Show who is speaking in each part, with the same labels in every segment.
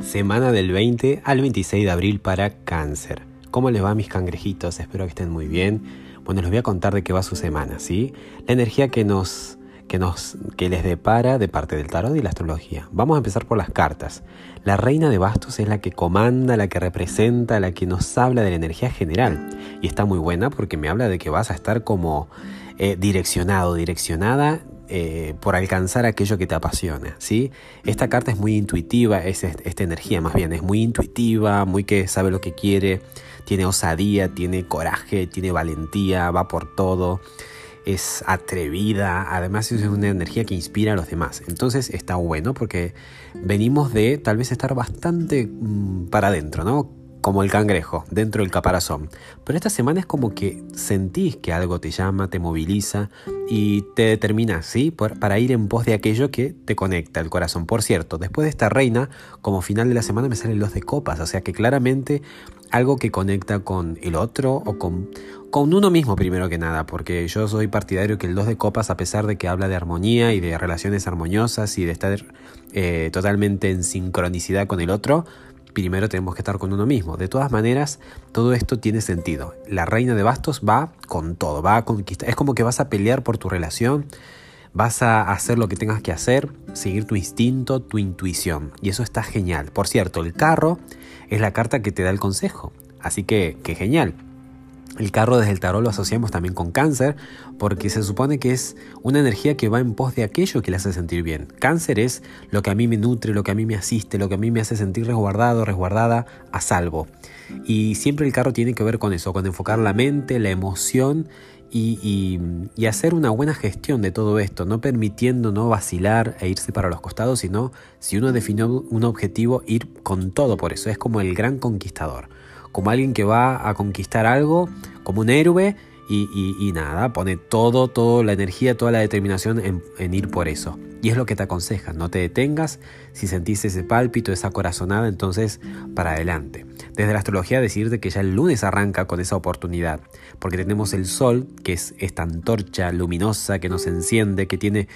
Speaker 1: Semana del 20 al 26 de abril para cáncer. ¿Cómo les va mis cangrejitos? Espero que estén muy bien. Bueno, les voy a contar de qué va su semana, ¿sí? La energía que nos que, nos, que les depara de parte del tarot y la astrología. Vamos a empezar por las cartas. La reina de bastos es la que comanda, la que representa, la que nos habla de la energía general. Y está muy buena porque me habla de que vas a estar como eh, direccionado, direccionada eh, por alcanzar aquello que te apasiona, ¿sí? Esta carta es muy intuitiva, es esta energía más bien, es muy intuitiva, muy que sabe lo que quiere, tiene osadía, tiene coraje, tiene valentía, va por todo, es atrevida, además es una energía que inspira a los demás. Entonces está bueno porque venimos de tal vez estar bastante mm, para adentro, ¿no? Como el cangrejo, dentro del caparazón. Pero esta semana es como que sentís que algo te llama, te moviliza y te determina, ¿sí? para ir en pos de aquello que te conecta el corazón. Por cierto, después de esta reina, como final de la semana me salen los de copas, o sea que claramente algo que conecta con el otro o con, con uno mismo primero que nada, porque yo soy partidario que el dos de copas, a pesar de que habla de armonía y de relaciones armoniosas y de estar eh, totalmente en sincronicidad con el otro, primero tenemos que estar con uno mismo. De todas maneras, todo esto tiene sentido. La reina de bastos va con todo, va a conquistar. Es como que vas a pelear por tu relación, vas a hacer lo que tengas que hacer, seguir tu instinto, tu intuición. Y eso está genial. Por cierto, el carro es la carta que te da el consejo. Así que, qué genial. El carro desde el tarot lo asociamos también con cáncer porque se supone que es una energía que va en pos de aquello que le hace sentir bien. Cáncer es lo que a mí me nutre, lo que a mí me asiste, lo que a mí me hace sentir resguardado, resguardada, a salvo. Y siempre el carro tiene que ver con eso, con enfocar la mente, la emoción y, hacer una buena gestión de todo esto, no permitiendo no vacilar e irse para los costados, sino si uno definió un objetivo, ir con todo por eso. Es como el gran conquistador como alguien que va a conquistar algo, como un héroe, y, nada, pone todo, toda la energía, toda la determinación en, ir por eso. Y es lo que te aconseja, no te detengas, si sentís ese pálpito, esa corazonada, entonces para adelante. Desde la astrología decirte que ya el lunes arranca con esa oportunidad, porque tenemos el sol, que es esta antorcha luminosa que nos enciende, que tiene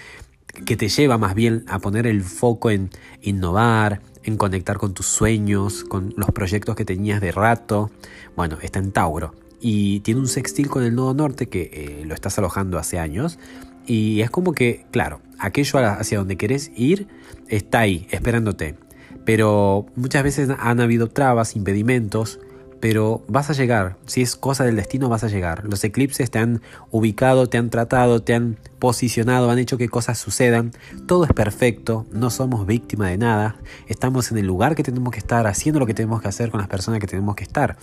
Speaker 1: que te lleva más bien a poner el foco en innovar, en conectar con tus sueños, con los proyectos que tenías de rato. Bueno, está en Tauro y tiene un sextil con el nodo norte que eh, lo estás alojando hace años. Y es como que, claro, aquello hacia donde querés ir está ahí, esperándote. Pero muchas veces han habido trabas, impedimentos, pero vas a llegar. Si es cosa del destino, vas a llegar. Los eclipses te han ubicado, te han tratado, te han posicionado, han hecho que cosas sucedan. Todo es perfecto, no somos víctimas de nada. Estamos en el lugar que tenemos que estar, haciendo lo que tenemos que hacer con las personas que tenemos que estar.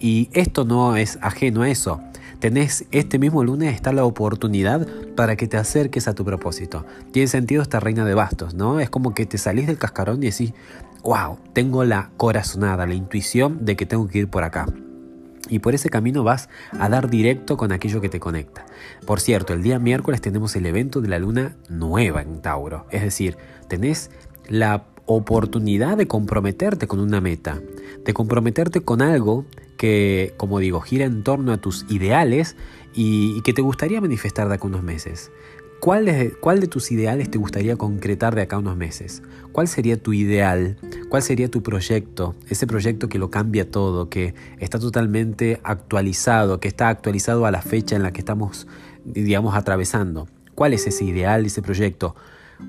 Speaker 1: Y esto no es ajeno a eso. Tenés este mismo lunes está la oportunidad para que te acerques a tu propósito. Tiene sentido esta reina de bastos, ¿no? Es como que te salís del cascarón y decís, wow, tengo la corazonada, la intuición de que tengo que ir por acá. Y por ese camino vas a dar directo con aquello que te conecta. Por cierto, el día miércoles tenemos el evento de la luna nueva en Tauro. Es decir, tenés la oportunidad de comprometerte con una meta, de comprometerte con algo que, como digo, gira en torno a tus ideales y, que te gustaría manifestar de acá unos meses. ¿Cuál de, ¿Cuál de tus ideales te gustaría concretar de acá unos meses? ¿Cuál sería tu ideal? ¿Cuál sería tu proyecto? Ese proyecto que lo cambia todo, que está totalmente actualizado, que está actualizado a la fecha en la que estamos, digamos, atravesando. ¿Cuál es ese ideal, ese proyecto?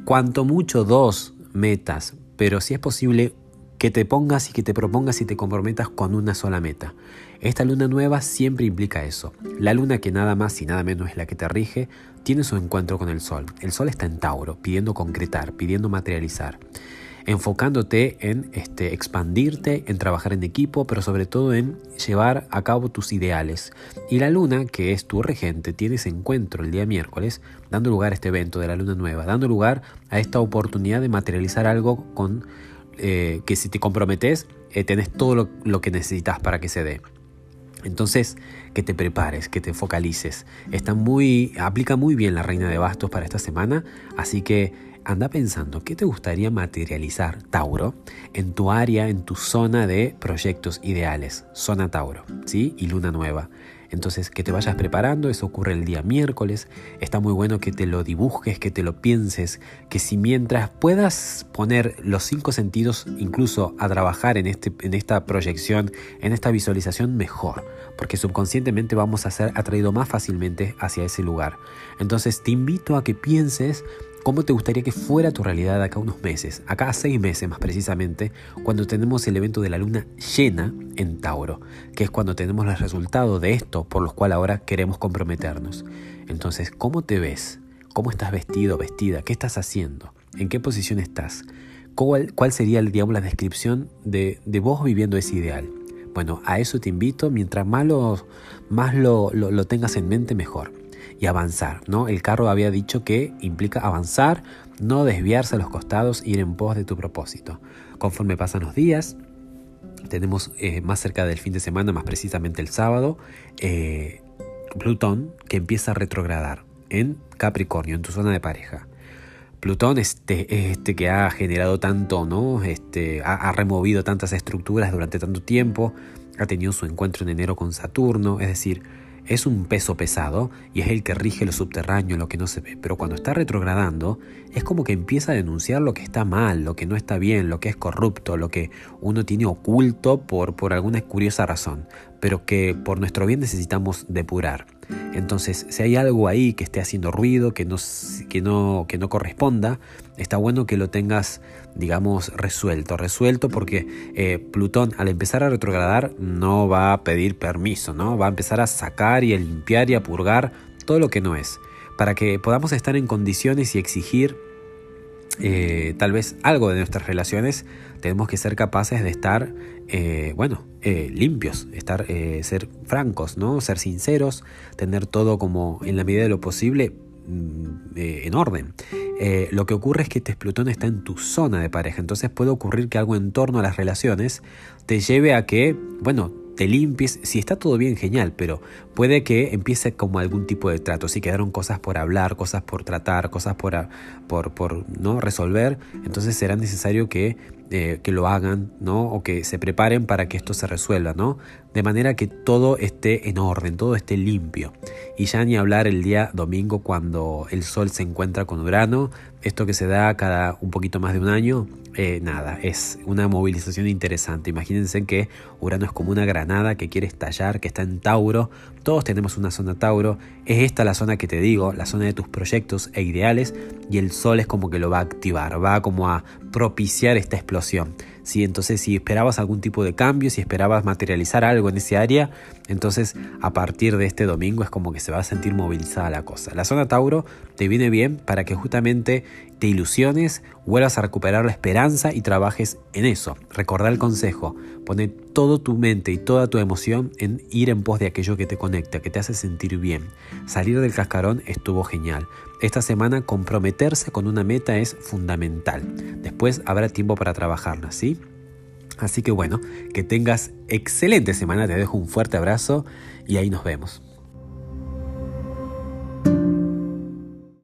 Speaker 1: Cuanto mucho dos metas, pero si es posible que te pongas y que te propongas y te comprometas con una sola meta. Esta luna nueva siempre implica eso. La luna que nada más y nada menos es la que te rige, tiene su encuentro con el sol. El sol está en Tauro, pidiendo concretar, pidiendo materializar enfocándote en este, expandirte, en trabajar en equipo, pero sobre todo en llevar a cabo tus ideales. Y la luna, que es tu regente, tiene ese encuentro el día miércoles, dando lugar a este evento de la luna nueva, dando lugar a esta oportunidad de materializar algo con eh, que si te comprometes, eh, tenés todo lo, que necesitas para que se dé. Entonces, que te prepares, que te focalices. Está muy, aplica muy bien la reina de bastos para esta semana, así que anda pensando qué te gustaría materializar, Tauro, en tu área, en tu zona de proyectos ideales, zona Tauro, ¿sí? Y luna nueva. Entonces, que te vayas preparando, eso ocurre el día miércoles. Está muy bueno que te lo dibujes, que te lo pienses, que si mientras puedas poner los cinco sentidos incluso a trabajar en, este, en esta proyección, en esta visualización, mejor, porque subconscientemente vamos a ser atraídos más fácilmente hacia ese lugar. Entonces, te invito a que pienses ¿Cómo te gustaría que fuera tu realidad acá unos meses? Acá a seis meses más precisamente, cuando tenemos el evento de la luna llena en Tauro, que es cuando tenemos los resultados de esto por los cuales ahora queremos comprometernos. Entonces, ¿cómo te ves? ¿Cómo estás vestido, vestida? ¿Qué estás haciendo? ¿En qué posición estás? ¿Cuál, sería, digamos, la descripción de, vos viviendo ese ideal? Bueno, a eso te invito. Mientras más más lo tengas en mente, mejor y avanzar. ¿no? El carro había dicho que implica avanzar, no desviarse a los costados, ir en pos de tu propósito. Conforme pasan los días, tenemos eh, más cerca del fin de semana, más precisamente el sábado, eh, Plutón que empieza a retrogradar en Capricornio, en tu zona de pareja. Plutón este, este que ha generado tanto, ¿no? Este, ha removido tantas estructuras durante tanto tiempo, ha tenido su encuentro en enero con Saturno, es decir, es un peso pesado y es el que rige lo subterráneo, lo que no se ve. Pero cuando está retrogradando, es como que empieza a denunciar lo que está mal, lo que no está bien, lo que es corrupto, lo que uno tiene oculto por, por alguna curiosa razón, pero que por nuestro bien necesitamos depurar. Entonces, si hay algo ahí que esté haciendo ruido, que no, que no, que no corresponda, está bueno que lo tengas, digamos, resuelto. Resuelto porque eh, Plutón al empezar a retrogradar no va a pedir permiso, ¿no? Va a empezar a sacar y a limpiar y a purgar todo lo que no es. Para que podamos estar en condiciones y exigir eh, tal vez algo de nuestras relaciones, tenemos que ser capaces de estar, eh, bueno, eh, limpios, estar, ser francos, ¿no? Ser sinceros, tener todo como en la medida de lo posible mm, en orden. lo que ocurre es que este Plutón está en tu zona de pareja, entonces puede ocurrir que algo en torno a las relaciones te lleve a que, bueno, te limpies, si está todo bien, genial, pero puede que empiece como algún tipo de trato. Si quedaron cosas por hablar, cosas por tratar, cosas por, por, por ¿no? resolver, entonces será necesario que, eh, que lo hagan, ¿no? O que se preparen para que esto se resuelva, ¿no? De manera que todo esté en orden, todo esté limpio. Y ya ni hablar el día domingo cuando el sol se encuentra con Urano, esto que se da cada un poquito más de un año, eh, nada, es una movilización interesante. Imagínense que Urano es como una granada que quiere estallar, que está en Tauro. Todos tenemos una zona Tauro. Es esta la zona que te digo, la zona de tus proyectos e ideales. Y el Sol es como que lo va a activar, va como a propiciar esta explosión. ¿Sí? Entonces, si esperabas algún tipo de cambio, si esperabas materializar algo en ese área, entonces a partir de este domingo es como que se va a sentir movilizada la cosa. La zona Tauro te viene bien para que justamente te ilusiones, vuelvas a recuperar la esperanza y trabajes en eso. Recordá el consejo, pone toda tu mente y toda tu emoción en ir en pos de aquello que te conecta, que te hace sentir bien. Salir del cascarón estuvo genial. Esta semana comprometerse con una meta es fundamental. Después habrá tiempo para trabajarla, ¿sí? Así que bueno, que tengas excelente semana, te dejo un fuerte abrazo y ahí nos vemos.